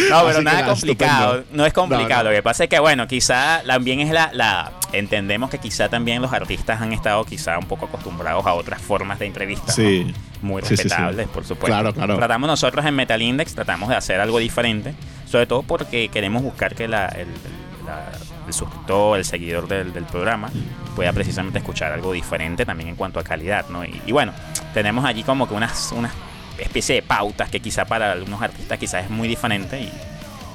No, pero nada complicado. estupendo. No es complicado. No, no. Lo que pasa es que, bueno, quizá también es la, la. Entendemos que quizá también los artistas han estado quizá un poco acostumbrados a otras formas de entrevistas. ¿no? sí. Muy Sí, sí, sí. respetables, por supuesto. Claro, claro. Tratamos nosotros en Metal Index, tratamos de hacer algo diferente. Sobre todo porque queremos buscar que la, el, el- la- el suscriptor, el seguidor del, del programa, pueda precisamente escuchar algo diferente también en cuanto a calidad, ¿no? Y, y bueno, tenemos allí como que unas, unas especie de pautas que quizá para algunos artistas quizás es muy diferente y,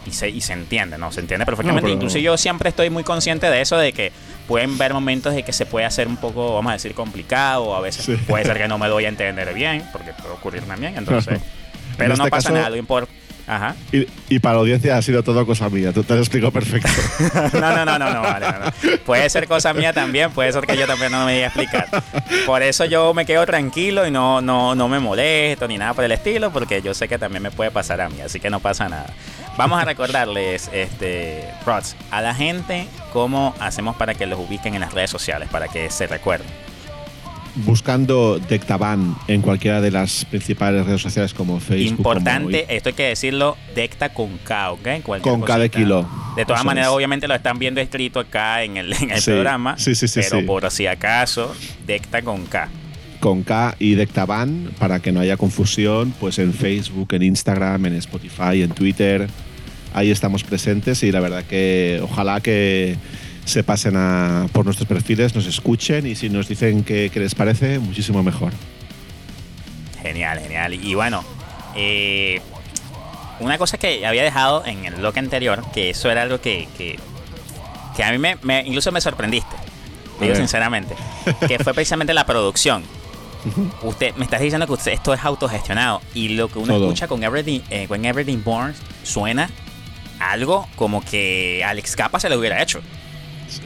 y se, y se entiende, ¿no? Se entiende perfectamente. pero- Incluso yo siempre estoy muy consciente de eso, de que pueden ver momentos de que se puede hacer un poco, vamos a decir, complicado, o a veces Sí. puede ser que no me doy a entender bien, porque puede ocurrir también, entonces... Pero En no este pasa caso- nada, lo importa... Ajá. Y, y para la audiencia ha sido todo cosa mía, tú te lo explico perfecto. No, no, no, no, no, vale, no. Puede ser cosa mía también, puede ser que yo también no me voy a explicar. Por eso yo me quedo tranquilo y no, no, no me molesto ni nada por el estilo, porque yo sé que también me puede pasar a mí, así que no pasa nada. Vamos a recordarles, este, Rods, a la gente cómo hacemos para que los ubiquen en las redes sociales, para que se recuerden. Buscando Dectaban en cualquiera de las principales redes sociales como Facebook. Importante, como- esto hay que decirlo, Decta con K, ¿ok? Cualquier Con K de kilo. De todas maneras, obviamente lo están viendo escrito acá en el, en el Sí, programa. sí, sí, sí, Pero sí. por si acaso, Decta con K. con K y Dectaban para que no haya confusión, pues en Facebook, en Instagram, en Spotify, en Twitter. Ahí estamos presentes y la verdad que ojalá que se pasen a, por nuestros perfiles, nos escuchen y si nos dicen qué qué les parece, muchísimo mejor. Genial, genial. Y bueno, eh, una cosa que había dejado en el bloque anterior, que eso era algo que, que, que a mí me, me- incluso me sorprendiste, digo sinceramente, que fue precisamente la producción. Usted me estás diciendo que usted, esto es autogestionado y lo que uno Todo. escucha con Everything, eh, con Everything Born suena algo como que Alex Capa se lo hubiera hecho.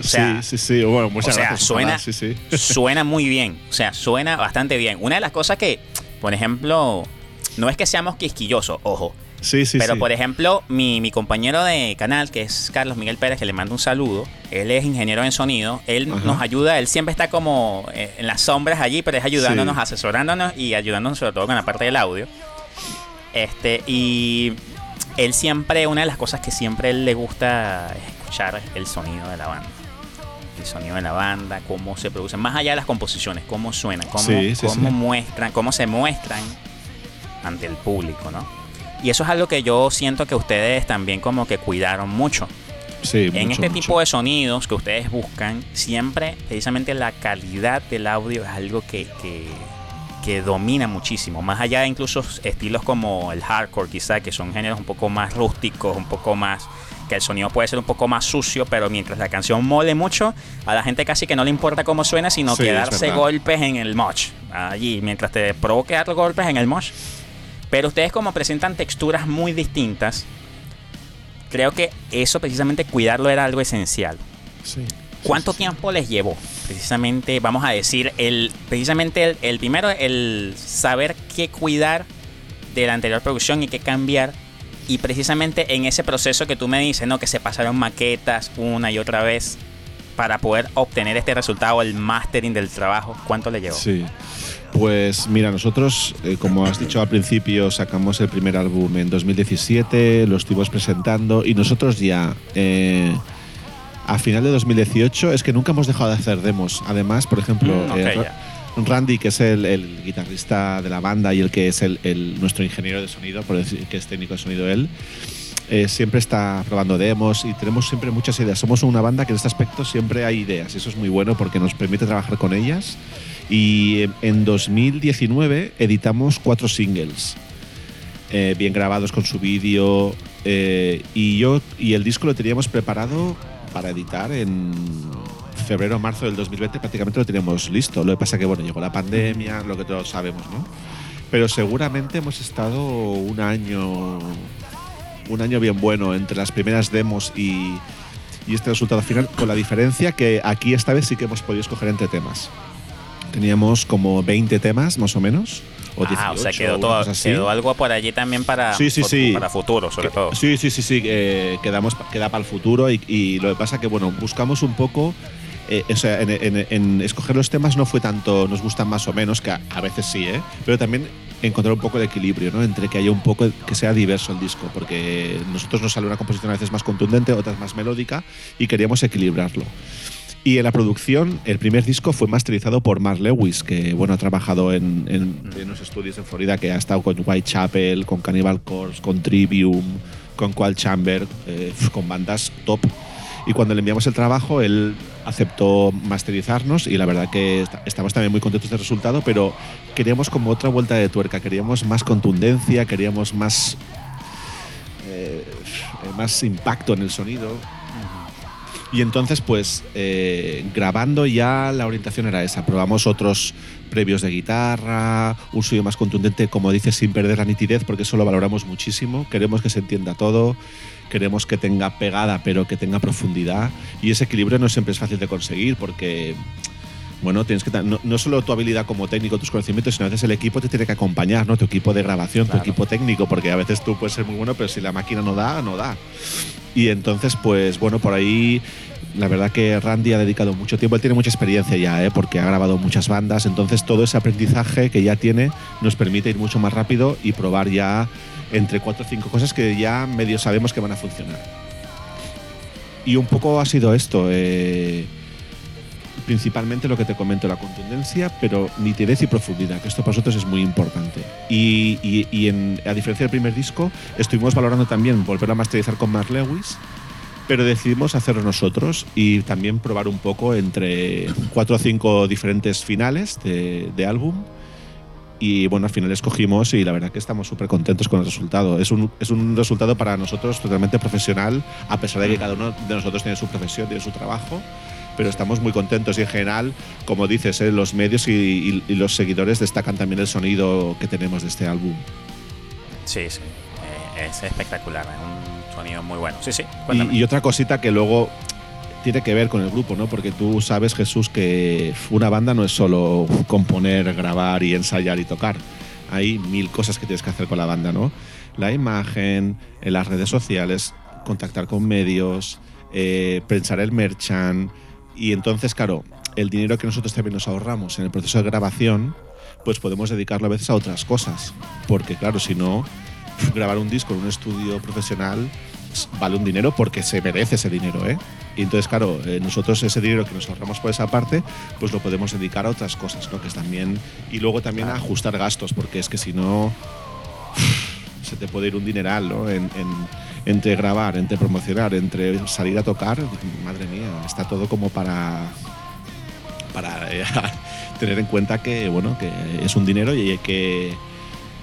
Sea, sí, sí, sí. Bueno, muchas o sea, gracias. suena, ojalá, sí, sí. suena muy bien. O sea, suena bastante bien. Una de las cosas que, por ejemplo, no es que seamos quisquillosos, ojo. Sí, sí, pero sí. por ejemplo, mi, mi compañero de canal, que es Carlos Miguel Pérez, que le mando un saludo, él es ingeniero en sonido, él Ajá. nos ayuda, él siempre está como eh, en las sombras allí, pero es ayudándonos, Sí. asesorándonos y ayudándonos sobre todo con la parte del audio. Este, y él siempre, una de las cosas que siempre él le gusta es escuchar el sonido de la banda. El sonido de la banda, cómo se producen, más allá de las composiciones, cómo suenan, cómo, Sí, sí, cómo sí. muestran, cómo se muestran ante el público, ¿no? Y eso es algo que yo siento que ustedes también como que cuidaron mucho. Sí, en mucho, este mucho. tipo de sonidos que ustedes buscan, siempre precisamente la calidad del audio es algo que, que, que domina muchísimo. Más allá de incluso estilos como el hardcore, quizá, que son géneros un poco más rústicos, un poco más que el sonido puede ser un poco más sucio, pero mientras la canción mole mucho, a la gente casi que no le importa cómo suena, sino Sí, que es darse verdad. golpes en el mosh. Allí, mientras te provoque dar golpes en el mosh. Pero ustedes como presentan texturas muy distintas, creo que eso precisamente cuidarlo era algo esencial. Sí. ¿Cuánto Sí, sí, sí. tiempo les llevó? Precisamente, vamos a decir, el, precisamente el, el primero, el saber qué cuidar de la anterior producción y qué cambiar. Y precisamente en ese proceso que tú me dices, ¿no? Que se pasaron maquetas una y otra vez para poder obtener este resultado, el mastering del trabajo, ¿cuánto le llevó? Sí. Pues mira, nosotros, eh, como has dicho al principio, sacamos el primer álbum en 2017, lo estuvimos presentando y nosotros ya eh, a final de 2018 es que nunca hemos dejado de hacer demos. Además, por ejemplo, Mm, eh. Randy, que es el, guitarrista de la banda y el que es el, nuestro ingeniero de sonido, por decir que es técnico de sonido él, eh, siempre está probando demos y tenemos siempre muchas ideas. Somos una banda que en este aspecto siempre hay ideas y eso es muy bueno porque nos permite trabajar con ellas. Y eh, en 2019 editamos cuatro singles, eh, bien grabados con su vídeo, y yo y el disco lo teníamos preparado para editar en febrero marzo del 2020 prácticamente lo teníamos listo. Lo que pasa que bueno, llegó la pandemia, lo que todos sabemos, ¿no? Pero seguramente hemos estado un año un año bien bueno entre las primeras demos y, y este resultado final, con la diferencia que aquí esta vez sí que hemos podido escoger entre temas. Teníamos como 20 temas más o menos. O 18, ah, o sea, quedó, todo, quedó algo por allí también para, Sí, sí, fu- sí. para futuro, sobre Que- todo. Sí, sí, sí, sí. eh, quedamos, queda para el futuro y, y lo que pasa que, bueno, buscamos un poco. Eh, o sea, en, en- en escoger los temas no fue tanto nos gustan más o menos, que a, a veces sí, ¿eh? Pero también encontrar un poco de equilibrio, ¿no? Entre que haya un poco, que sea diverso el disco, porque nosotros nos sale una composición a veces más contundente, otras más melódica, y queríamos equilibrarlo. Y en la producción, el primer disco fue masterizado por Mark Lewis, que bueno, ha trabajado en, en, en unos estudios en Florida, que ha estado con Whitechapel, con Cannibal Corpse, con Trivium, con Qual Chamber, eh, con bandas top. Y cuando le enviamos el trabajo, él aceptó masterizarnos y la verdad que est- estamos también muy contentos del resultado, pero queríamos como otra vuelta de tuerca, queríamos más contundencia, queríamos más, eh, más impacto en el sonido. Y entonces, pues, eh, grabando ya la orientación era esa. Probamos otros previos de guitarra, un sonido más contundente, como dices, sin perder la nitidez, porque eso lo valoramos muchísimo. Queremos que se entienda todo, queremos que tenga pegada, pero que tenga profundidad. Y ese equilibrio no siempre es fácil de conseguir, porque, bueno, tienes que no, no solo tu habilidad como técnico, tus conocimientos, sino a veces el equipo te tiene que acompañar, ¿no? Tu equipo de grabación, Claro. tu equipo técnico, porque a veces tú puedes ser muy bueno, pero si la máquina no da, no da. Y entonces, pues bueno, por ahí la verdad que Randy ha dedicado mucho tiempo, él tiene mucha experiencia ya, ¿eh? porque ha grabado muchas bandas, entonces todo ese aprendizaje que ya tiene nos permite ir mucho más rápido y probar ya entre cuatro o cinco cosas que ya medio sabemos que van a funcionar. Y un poco ha sido esto, eh, principalmente lo que te comento, la contundencia, pero nitidez y profundidad, que esto para nosotros es muy importante. Y, en- a diferencia del primer disco, estuvimos valorando también volver a masterizar con Mark Lewis, pero decidimos hacerlo nosotros y también probar un poco entre cuatro o cinco diferentes finales de álbum. Y bueno, al final escogimos y la verdad que estamos súper contentos con el resultado. Es un, es un resultado para nosotros totalmente profesional, a pesar de que cada uno de nosotros tiene su profesión, tiene su trabajo. Pero estamos muy contentos y en general, como dices, ¿eh? los medios y, y- y los seguidores destacan también el sonido que tenemos de este álbum. Sí, sí. Eh, es espectacular. Es un sonido muy bueno. Sí, sí. Cuéntame. Y, y otra cosita que luego tiene que ver con el grupo, ¿no? Porque tú sabes, Jesús, que una banda no es solo componer, grabar y ensayar y tocar. Hay mil cosas que tienes que hacer con la banda, ¿no? La imagen, en las redes sociales, contactar con medios, eh, pensar el merchant. Y entonces, claro, el dinero que nosotros también nos ahorramos en el proceso de grabación, pues podemos dedicarlo a veces a otras cosas. Porque, claro, si no, grabar un disco en un estudio profesional vale un dinero porque se merece ese dinero, ¿eh? Y entonces, claro, eh, nosotros ese dinero que nos ahorramos por esa parte, pues lo podemos dedicar a otras cosas, ¿no? Que es también y luego también a ajustar gastos, porque es que si no se te puede ir un dineral, ¿no? En, en- entre grabar, entre promocionar, entre salir a tocar, madre mía, está todo como para para eh, tener en cuenta que bueno que es un dinero y hay que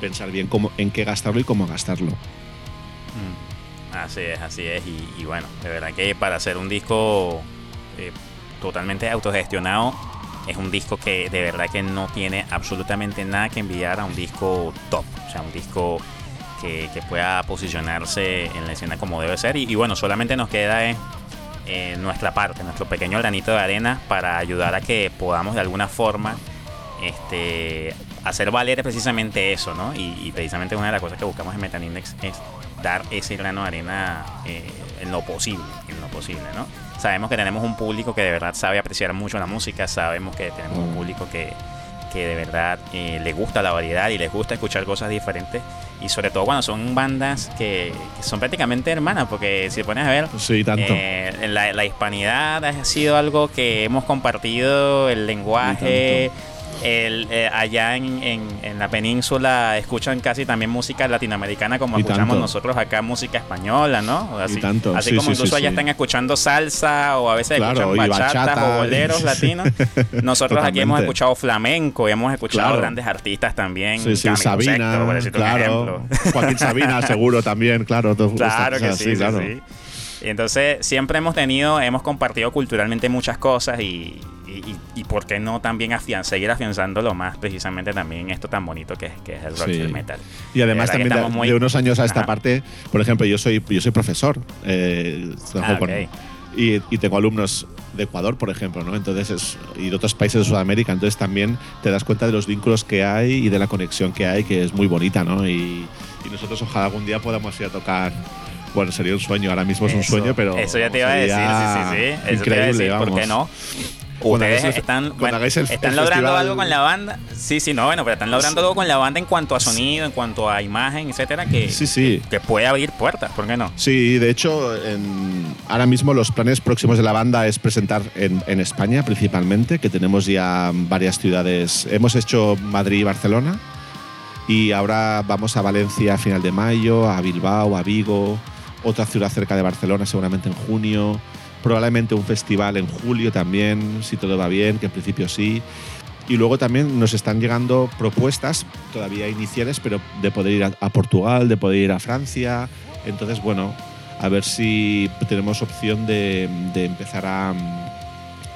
pensar bien cómo, en qué gastarlo y cómo gastarlo. Mm, Así es, así es. Y, bueno, de verdad que para hacer un disco eh, totalmente autogestionado, es un disco que de verdad que no tiene absolutamente nada que enviar a un disco top. O sea, un disco que, pueda posicionarse en la escena como debe ser. Y, y bueno, solamente nos queda eh, eh, nuestra parte, nuestro pequeño granito de arena para ayudar a que podamos de alguna forma este, hacer valer precisamente eso, ¿no? Y, y precisamente una de las cosas que buscamos en Metanindex es dar ese grano de arena eh, en lo posible, en lo posible, ¿no? Sabemos que tenemos un público que de verdad sabe apreciar mucho la música, sabemos que tenemos un público que, que de verdad eh, le gusta la variedad y les gusta escuchar cosas diferentes y sobre todo cuando son bandas que, que son prácticamente hermanas, porque si te pones a ver, Sí, tanto. eh, la, la hispanidad ha sido algo que hemos compartido, el lenguaje, el, eh, allá en, en- en la península escuchan casi también música latinoamericana como Y escuchamos tanto. nosotros acá música española, ¿no? Así, tanto, así sí, como sí, incluso sí, allá están escuchando salsa o a veces Claro, escuchan bachatas bachata, o boleros latinos. Nosotros aquí hemos escuchado flamenco y hemos escuchado Claro. grandes artistas también. Sí, sí, Sabina, claro. Joaquín Sabina, seguro también, claro. Claro que sí, claro. sí. Y entonces siempre hemos tenido, hemos compartido culturalmente muchas cosas y, y, y- por qué no también afian- seguir afianzándolo más precisamente también esto tan bonito que, es- que es el rock y Sí. el metal. Y además también de, muy- de unos años a esta Ajá. parte, por ejemplo, yo soy yo soy profesor eh, Ah, con- ok. y, y tengo alumnos de Ecuador, por ejemplo, ¿no? Entonces es- y de otros países de Sudamérica, entonces también te das cuenta de los vínculos que hay y de la conexión que hay, que es muy bonita, ¿no? Y, y nosotros ojalá algún día podamos ir a tocar. Bueno, sería un sueño, ahora mismo es un Eso- sueño, pero. Eso ya te iba a decir, sí, sí, sí. Eso te iba a Increíble, decir, ¿por qué vamos. no? Ustedes el- están, cuando bueno, hagáis el- están el logrando festival- algo con la banda. Sí, sí, no, bueno, pero están logrando algo con la banda en cuanto a sonido, en cuanto a imagen, etcétera, que, Sí, sí. que puede abrir puertas, ¿por qué no? Sí, de hecho, en- ahora mismo los planes próximos de la banda es presentar en, en España principalmente, que tenemos ya varias ciudades. Hemos hecho Madrid y Barcelona y ahora vamos a Valencia a final de mayo, a Bilbao, a Vigo, otra ciudad cerca de Barcelona seguramente en junio, probablemente un festival en julio también, si todo va bien, que en principio sí. Y luego también nos están llegando propuestas, todavía iniciales, pero de poder ir a, a Portugal, de poder ir a Francia. Entonces, bueno, a ver si tenemos opción de, de empezar a,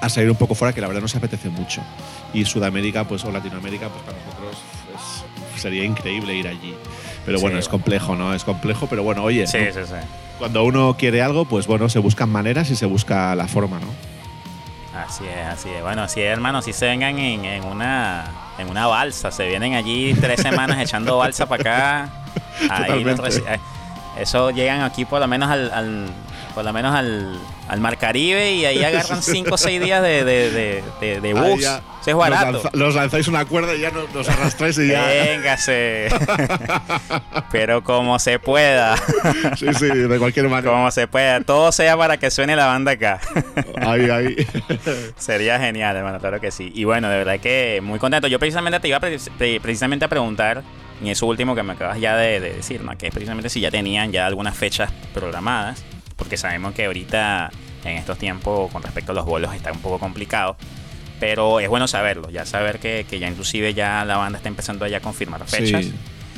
a salir un poco fuera, que la verdad nos apetece mucho. Y Sudamérica, pues, o Latinoamérica, pues para nosotros pues, sería increíble ir allí. Pero Sí, bueno, es complejo, ¿no? Es complejo, pero bueno, oye, Sí, ¿no? sí, sí. Cuando uno quiere algo, pues bueno, se buscan maneras y se busca la forma, ¿no? Así es, así es. Bueno, así es, hermano, si se vengan en, en una en una balsa, se vienen allí tres semanas echando balsa para acá. Ahí eh, eso llegan aquí por lo menos al, al- por lo menos al, al Mar Caribe y ahí agarran cinco o seis días de, de, de, de- bus. ya Eso es barato. Los, lanza- los lanzáis una cuerda y ya nos, nos arrastráis y ya. Véngase. Pero como se pueda. sí, sí, de cualquier manera. Como se pueda. Todo sea para que suene la banda acá. Ahí, ahí. Sería genial, hermano, claro que sí. Y bueno, de verdad que muy contento. Yo precisamente te iba pre- pre- precisamente a preguntar, en eso último que me acabas ya de, de decir, ¿no? que es precisamente si ya tenían ya algunas fechas programadas, porque sabemos que ahorita en estos tiempos con respecto a los bolos está un poco complicado. Pero es bueno saberlo, ya saber que, que ya inclusive ya la banda está empezando ya a confirmar fechas. Sí,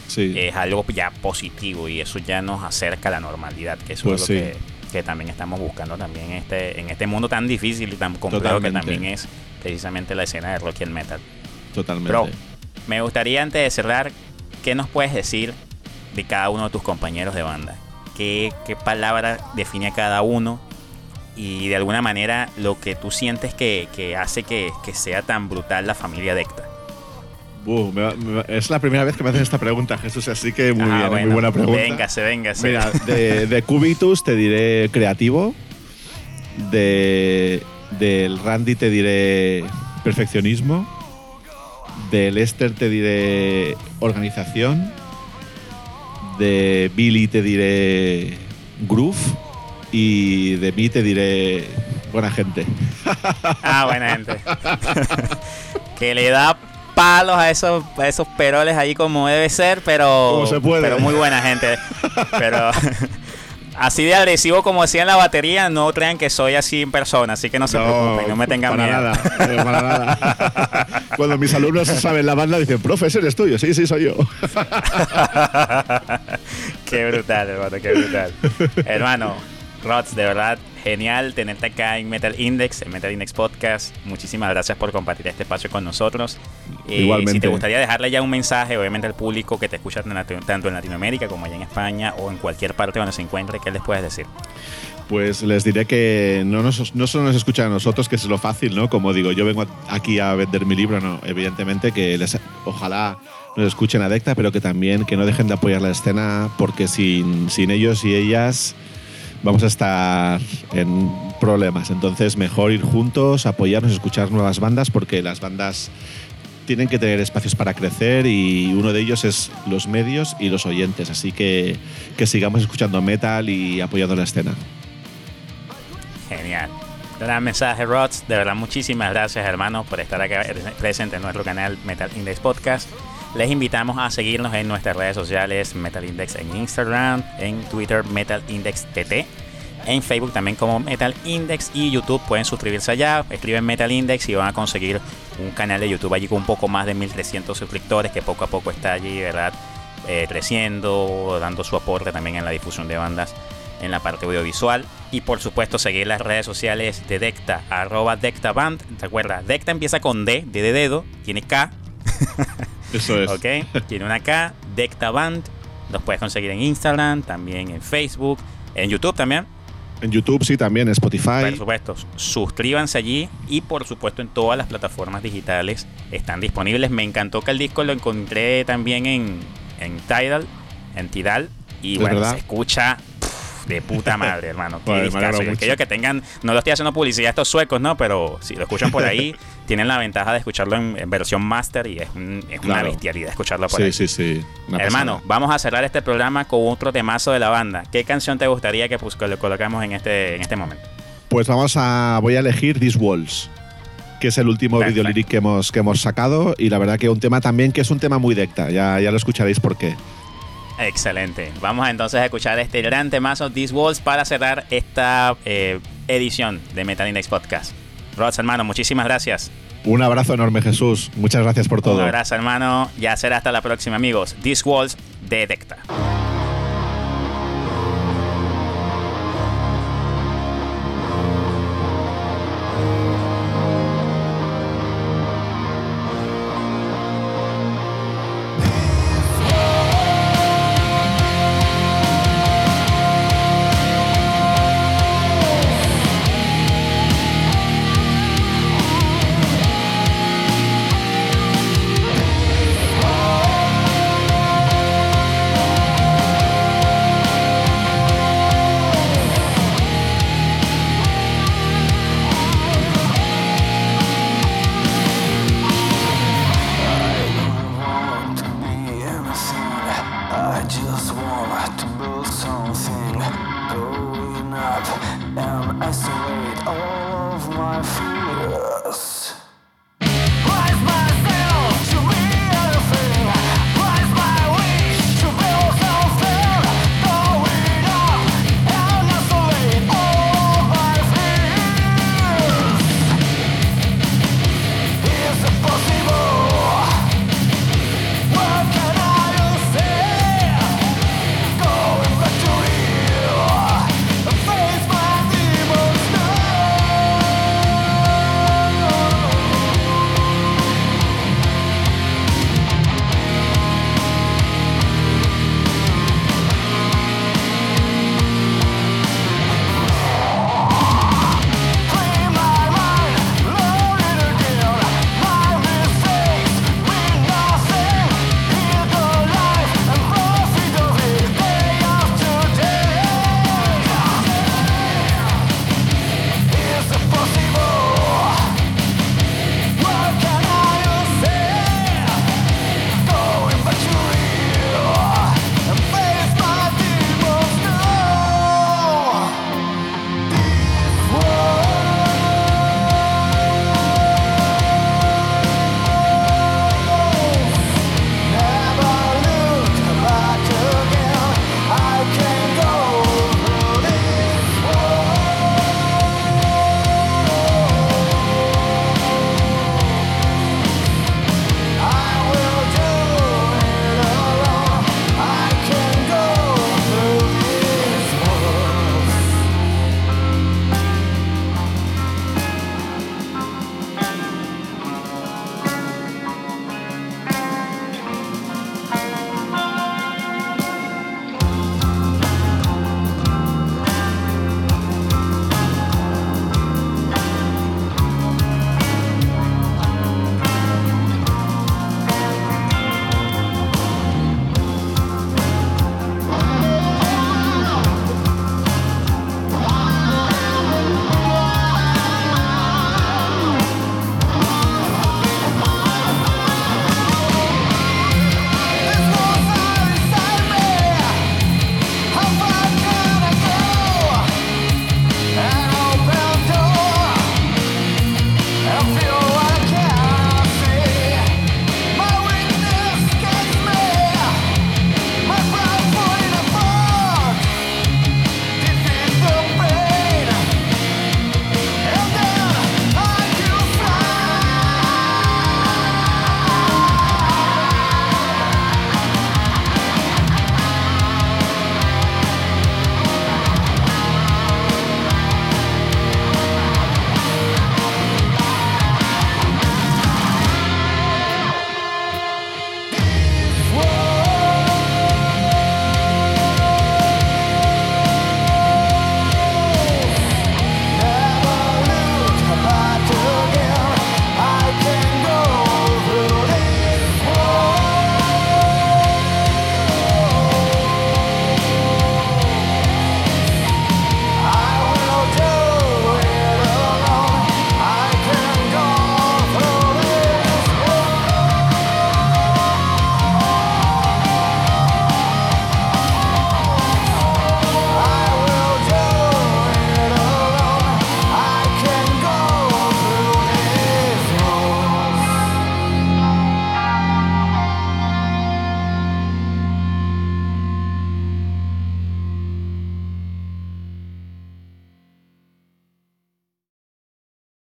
sí. Es algo ya positivo y eso ya nos acerca a la normalidad, que eso Pues es lo sí. que, que también estamos buscando también en este, en este mundo tan difícil y tan complejo Totalmente. que también es precisamente la escena de rock y el metal. Totalmente. Bro, me gustaría antes de cerrar, ¿qué nos puedes decir de cada uno de tus compañeros de banda? ¿Qué, qué palabra define a cada uno? Y de alguna manera lo que tú sientes que, que hace que, que sea tan brutal la familia Decta. Buh, me va- me va- es la primera vez que me hacen esta pregunta, Jesús, así que muy Ah, bien, ¿eh? bueno, muy buena pregunta. Véngase, véngase. Mira, de, de Cubitus te diré creativo, de, del Randy te diré perfeccionismo, del Esther te diré organización, de Billy te diré groove y de mí te diré buena gente. Ah, buena gente. que le da palos a esos, a esos peroles ahí como debe ser, pero. Se puede. Pero muy buena gente. Pero. Así de agresivo como decía en la batería, no crean que soy así en persona, así que no se preocupen, no me tengan para miedo. Nada, eh, para nada. Cuando mis alumnos saben la banda dicen, profe, ese eres tuyo. Sí, sí, soy yo. qué brutal, hermano, qué brutal. Hermano, Rods, de verdad, genial tenerte acá en Metal Index, en Metal Index Podcast. Muchísimas gracias por compartir este espacio con nosotros. Eh, Igualmente. Si te gustaría dejarle ya un mensaje, obviamente al público que te escucha tanto en Latinoamérica como allá en España o en cualquier parte donde se encuentre, ¿qué les puedes decir? Pues les diré que no, nos, no solo nos escuchan a nosotros, que es lo fácil, ¿no? Como digo, yo vengo aquí a vender mi libro, no, evidentemente que les, ojalá nos escuchen adecta, pero que también que no dejen de apoyar la escena, porque sin, sin ellos y ellas vamos a estar en problemas. Entonces, mejor ir juntos, apoyarnos, escuchar nuevas bandas, porque las bandas tienen que tener espacios para crecer y uno de ellos es los medios y los oyentes. Así que que sigamos escuchando metal y apoyando la escena. Genial, Gran mensaje, Rods. De verdad, muchísimas gracias, hermano, por estar acá presente en nuestro canal Metal Index Podcast. Les invitamos a seguirnos en nuestras redes sociales Metal Index en Instagram, en Twitter Metal Index TT, en Facebook también como Metal Index y YouTube pueden suscribirse allá, escriben Metal Index y van a conseguir un canal de YouTube allí con un poco más de 1300 suscriptores que poco a poco está allí, ¿verdad? Eh, creciendo, dando su aporte también en la difusión de bandas en la parte audiovisual. Y por supuesto seguir las redes sociales de Decta, arroba DectaBand. Recuerda, Decta empieza con D, D de dedo, tiene K. Eso es. ok, tiene una K, Decta Band. Los puedes conseguir en Instagram, también en Facebook, en YouTube también. En YouTube sí, también, en Spotify. Por supuesto, suscríbanse allí y por supuesto en todas las plataformas digitales están disponibles. Me encantó que el disco lo encontré también en, en Tidal, en Tidal, y bueno, se escucha de puta madre, hermano. Qué Aquellos que tengan, no lo estoy haciendo publicidad a estos suecos, ¿no? Pero si lo escuchan por ahí, tienen la ventaja de escucharlo en, versión master y es, una bestialidad escucharlo por ahí. Sí, sí, sí. Hermano, vamos a cerrar este programa con otro temazo de la banda. ¿Qué canción te gustaría que pues, lo colocamos en este, en este momento? Pues vamos a, voy a elegir These Walls que es el último video lyric que hemos, que hemos sacado y la verdad que un tema también que es un tema muy decta, ya, ya lo escucharéis por qué. Excelente. Vamos entonces a escuchar este gran temazo These Walls para cerrar esta eh, edición de Metal Index Podcast. Rods, hermano, muchísimas gracias. Un abrazo enorme, Jesús. Muchas gracias por todo. Un abrazo, hermano. Ya será hasta la próxima, amigos. These Walls detecta.